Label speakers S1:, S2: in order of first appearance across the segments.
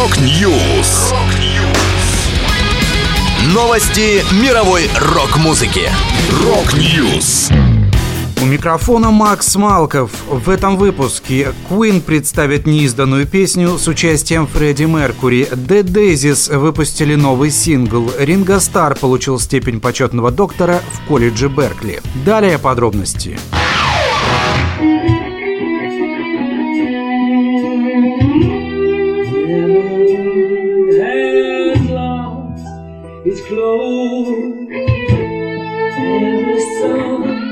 S1: Rock News. Новости мировой рок-музыки. Rock News.
S2: У микрофона Макс Малков. В этом выпуске Queen представит неизданную песню с участием Фредди Меркури. The Daisies выпустили новый сингл. Ринго Стар получил степень почетного доктора в колледже Беркли. Далее подробности. It's close. Every song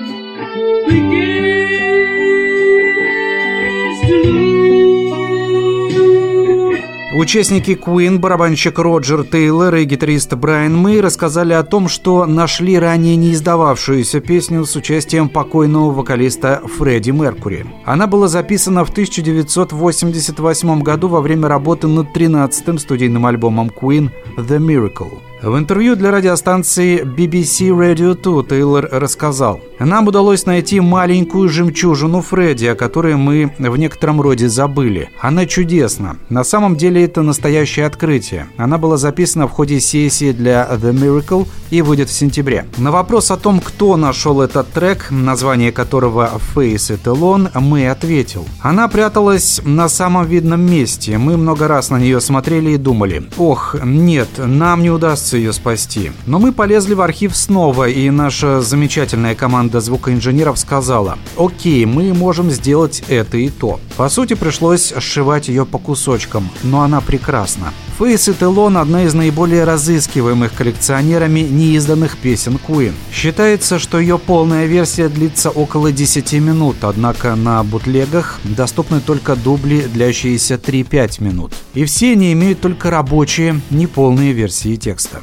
S2: Участники Queen, барабанщик Роджер Тейлор и гитарист Брайан Мэй рассказали о том, что нашли ранее не издававшуюся песню с участием покойного вокалиста Фредди Меркури. Она была записана в 1988 году во время работы над 13-м студийным альбомом Queen «The Miracle». В интервью для радиостанции BBC Radio 2 Тейлор рассказал, «Нам удалось найти маленькую жемчужину Фредди, о которой мы в некотором роде забыли. Она чудесна. На самом деле это настоящее открытие. Она была записана в ходе сессии для The Miracle и выйдет в сентябре. На вопрос о том, кто нашел этот трек, название которого Face It Alone, мы ответил. Она пряталась на самом видном месте. Мы много раз на нее смотрели и думали, ох, нет, нам не удастся удастся ее спасти. Но мы полезли в архив снова, и наша замечательная команда звукоинженеров сказала, окей, мы можем сделать это и то. По сути, пришлось сшивать ее по кусочкам, но она прекрасна. It Alone – одна из наиболее разыскиваемых коллекционерами неизданных песен Queen. Считается, что ее полная версия длится около 10 минут, однако на бутлегах доступны только дубли, длящиеся 3-5 минут. И все они имеют только рабочие, неполные версии текста.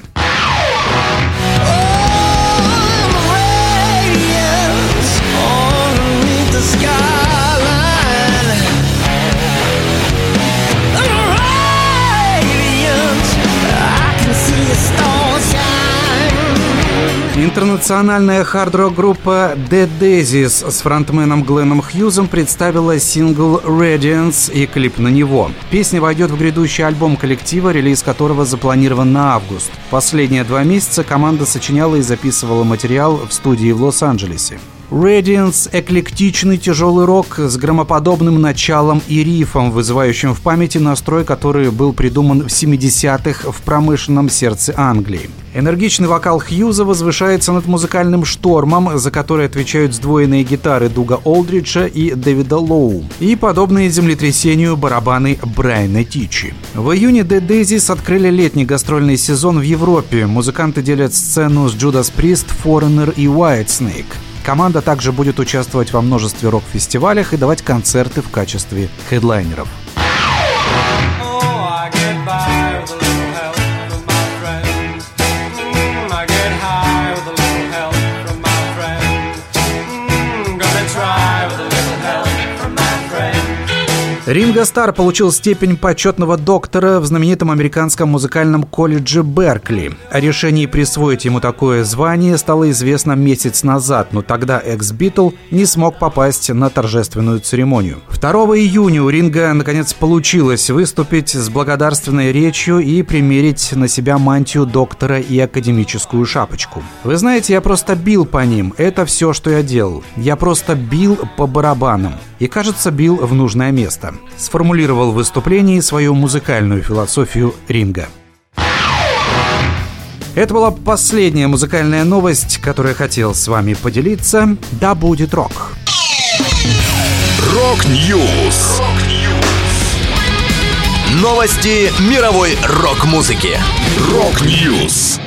S2: Интернациональная хард-рок группа The Daisies с фронтменом Гленном Хьюзом представила сингл Radiance и клип на него. Песня войдет в грядущий альбом коллектива, релиз которого запланирован на август. Последние два месяца команда сочиняла и записывала материал в студии в Лос-Анджелесе. Radiance – эклектичный тяжелый рок с громоподобным началом и рифом, вызывающим в памяти настрой, который был придуман в 70-х в промышленном сердце Англии. Энергичный вокал Хьюза возвышается над музыкальным штормом, за который отвечают сдвоенные гитары Дуга Олдриджа и Дэвида Лоу, и подобные землетрясению барабаны Брайана Тичи. В июне The Daisies открыли летний гастрольный сезон в Европе. Музыканты делят сцену с Judas Priest, Foreigner и Whitesnake. Команда также будет участвовать во множестве рок-фестивалях и давать концерты в качестве хедлайнеров. Ринго Стар получил степень почетного доктора в знаменитом американском музыкальном колледже Беркли. О решении присвоить ему такое звание стало известно месяц назад, но тогда экс-Битл не смог попасть на торжественную церемонию. 2 июня у Ринго наконец получилось выступить с благодарственной речью и примерить на себя мантию доктора и академическую шапочку. Вы знаете, я просто бил по ним. Это все, что я делал. Я просто бил по барабанам. И, кажется, бил в нужное место сформулировал в выступлении свою музыкальную философию Ринго. Это была последняя музыкальная новость, которую я хотел с вами поделиться. Да будет рок!
S1: Rock News! Новости мировой рок-музыки. Rock News!